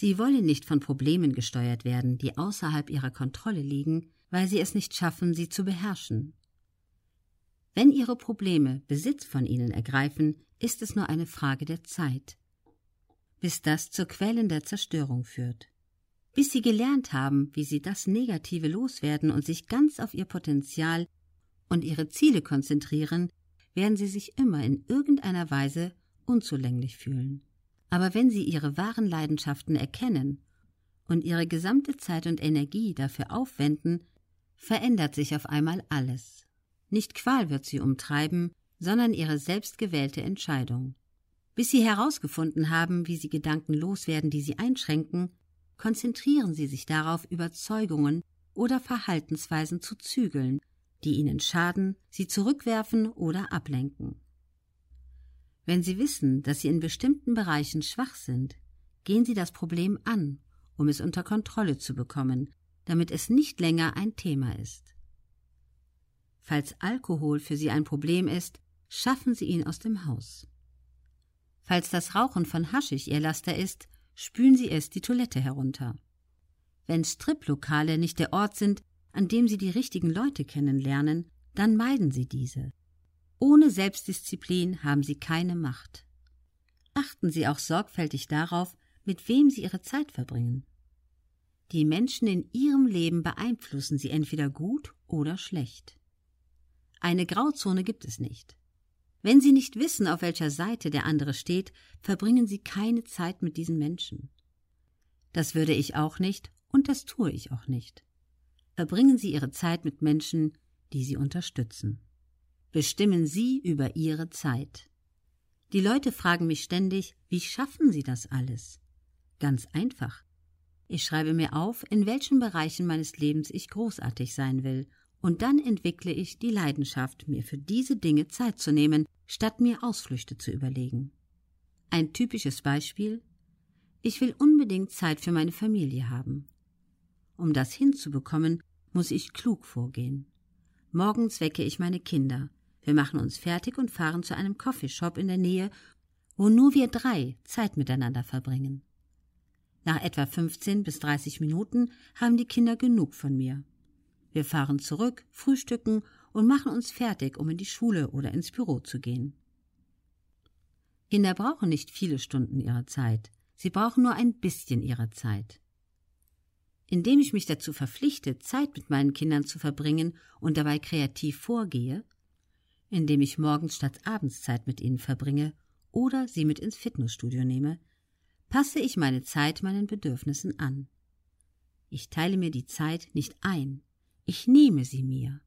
Sie wollen nicht von Problemen gesteuert werden, die außerhalb ihrer Kontrolle liegen, weil sie es nicht schaffen, sie zu beherrschen. Wenn ihre Probleme Besitz von ihnen ergreifen, ist es nur eine Frage der Zeit, bis das zur Quellen der Zerstörung führt. Bis sie gelernt haben, wie sie das Negative loswerden und sich ganz auf ihr Potenzial und ihre Ziele konzentrieren, werden sie sich immer in irgendeiner Weise unzulänglich fühlen. Aber wenn sie ihre wahren Leidenschaften erkennen und ihre gesamte Zeit und Energie dafür aufwenden, verändert sich auf einmal alles. Nicht Qual wird sie umtreiben, sondern ihre selbstgewählte Entscheidung. Bis sie herausgefunden haben, wie sie Gedanken loswerden, die sie einschränken, konzentrieren sie sich darauf, Überzeugungen oder Verhaltensweisen zu zügeln, die ihnen schaden, sie zurückwerfen oder ablenken. Wenn sie wissen, dass sie in bestimmten Bereichen schwach sind, gehen sie das Problem an, um es unter Kontrolle zu bekommen, damit es nicht länger ein Thema ist. Falls Alkohol für sie ein Problem ist, schaffen sie ihn aus dem Haus. Falls das Rauchen von Haschig ihr Laster ist, spülen sie es die Toilette herunter. Wenn Striplokale nicht der Ort sind, an dem sie die richtigen Leute kennenlernen, dann meiden sie diese. Ohne Selbstdisziplin haben sie keine Macht. Achten Sie auch sorgfältig darauf, mit wem Sie Ihre Zeit verbringen. Die Menschen in Ihrem Leben beeinflussen Sie entweder gut oder schlecht. Eine Grauzone gibt es nicht. Wenn Sie nicht wissen, auf welcher Seite der andere steht, verbringen Sie keine Zeit mit diesen Menschen. Das würde ich auch nicht und das tue ich auch nicht. Verbringen Sie Ihre Zeit mit Menschen, die Sie unterstützen. Bestimmen Sie über Ihre Zeit. Die Leute fragen mich ständig, wie schaffen Sie das alles? Ganz einfach. Ich schreibe mir auf, in welchen Bereichen meines Lebens ich großartig sein will und dann entwickle ich die Leidenschaft, mir für diese Dinge Zeit zu nehmen, statt mir Ausflüchte zu überlegen. Ein typisches Beispiel Ich will unbedingt Zeit für meine Familie haben. Um das hinzubekommen, muss ich klug vorgehen. Morgens wecke ich meine Kinder. Wir machen uns fertig und fahren zu einem Coffeeshop in der Nähe, wo nur wir drei Zeit miteinander verbringen. Nach etwa 15 bis 30 Minuten haben die Kinder genug von mir. Wir fahren zurück, frühstücken und machen uns fertig, um in die Schule oder ins Büro zu gehen. Kinder brauchen nicht viele Stunden ihrer Zeit, sie brauchen nur ein bisschen ihrer Zeit. Indem ich mich dazu verpflichte, Zeit mit meinen Kindern zu verbringen und dabei kreativ vorgehe, indem ich morgens statt abends Zeit mit ihnen verbringe oder sie mit ins Fitnessstudio nehme, passe ich meine Zeit meinen Bedürfnissen an. Ich teile mir die Zeit nicht ein, ich nehme sie mir.